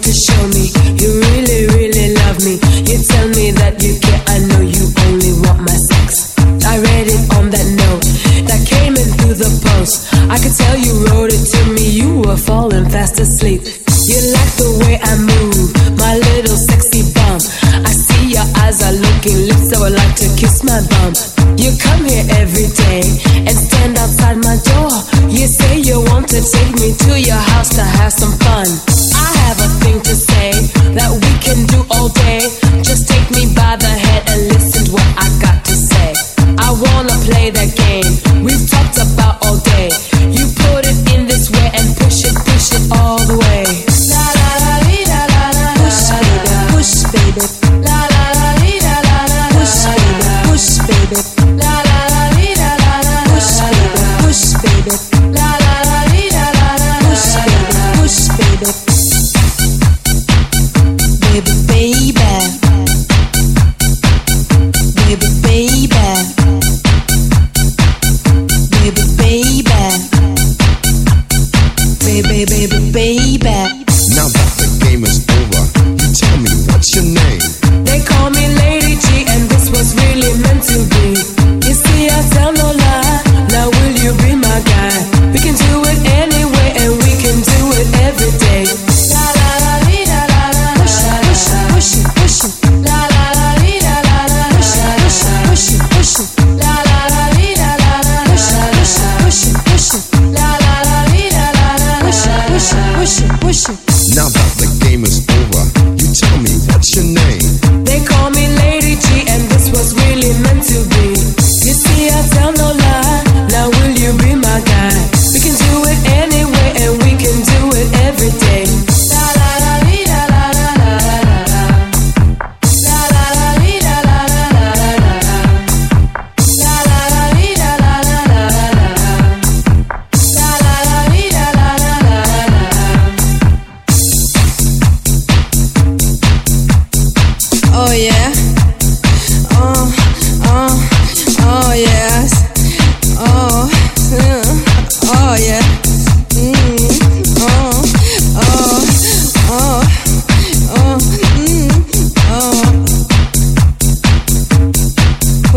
to show me you really, really love me. You tell me that you care, I know you only want my sex. I read it on that note that came in through the post. I could tell you wrote it to me, you were falling fast asleep. You like the way I move, my little sexy bum. I see your eyes are looking, lips that would like to kiss my bum. You come here every day and stand outside my door. You say you want to take me to your house to have some play that game. We've talked about all day. baby, baby, baby. your name?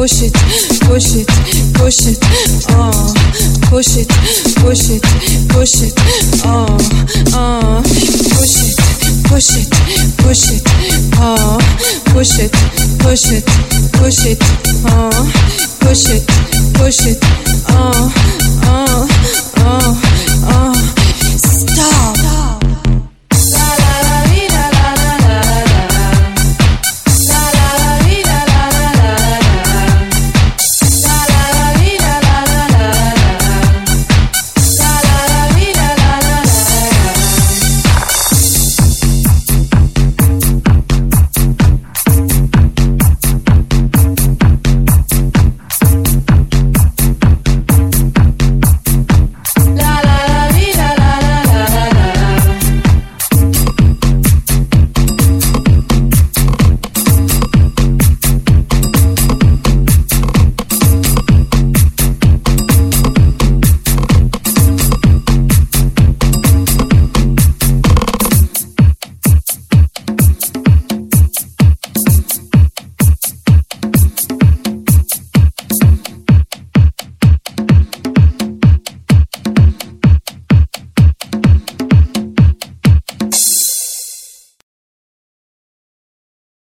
push it, push it, push it, oh, push it, push it, push it, oh, oh, push it, push it, push it, oh, push it, push it, push it, oh, push it, push it, oh.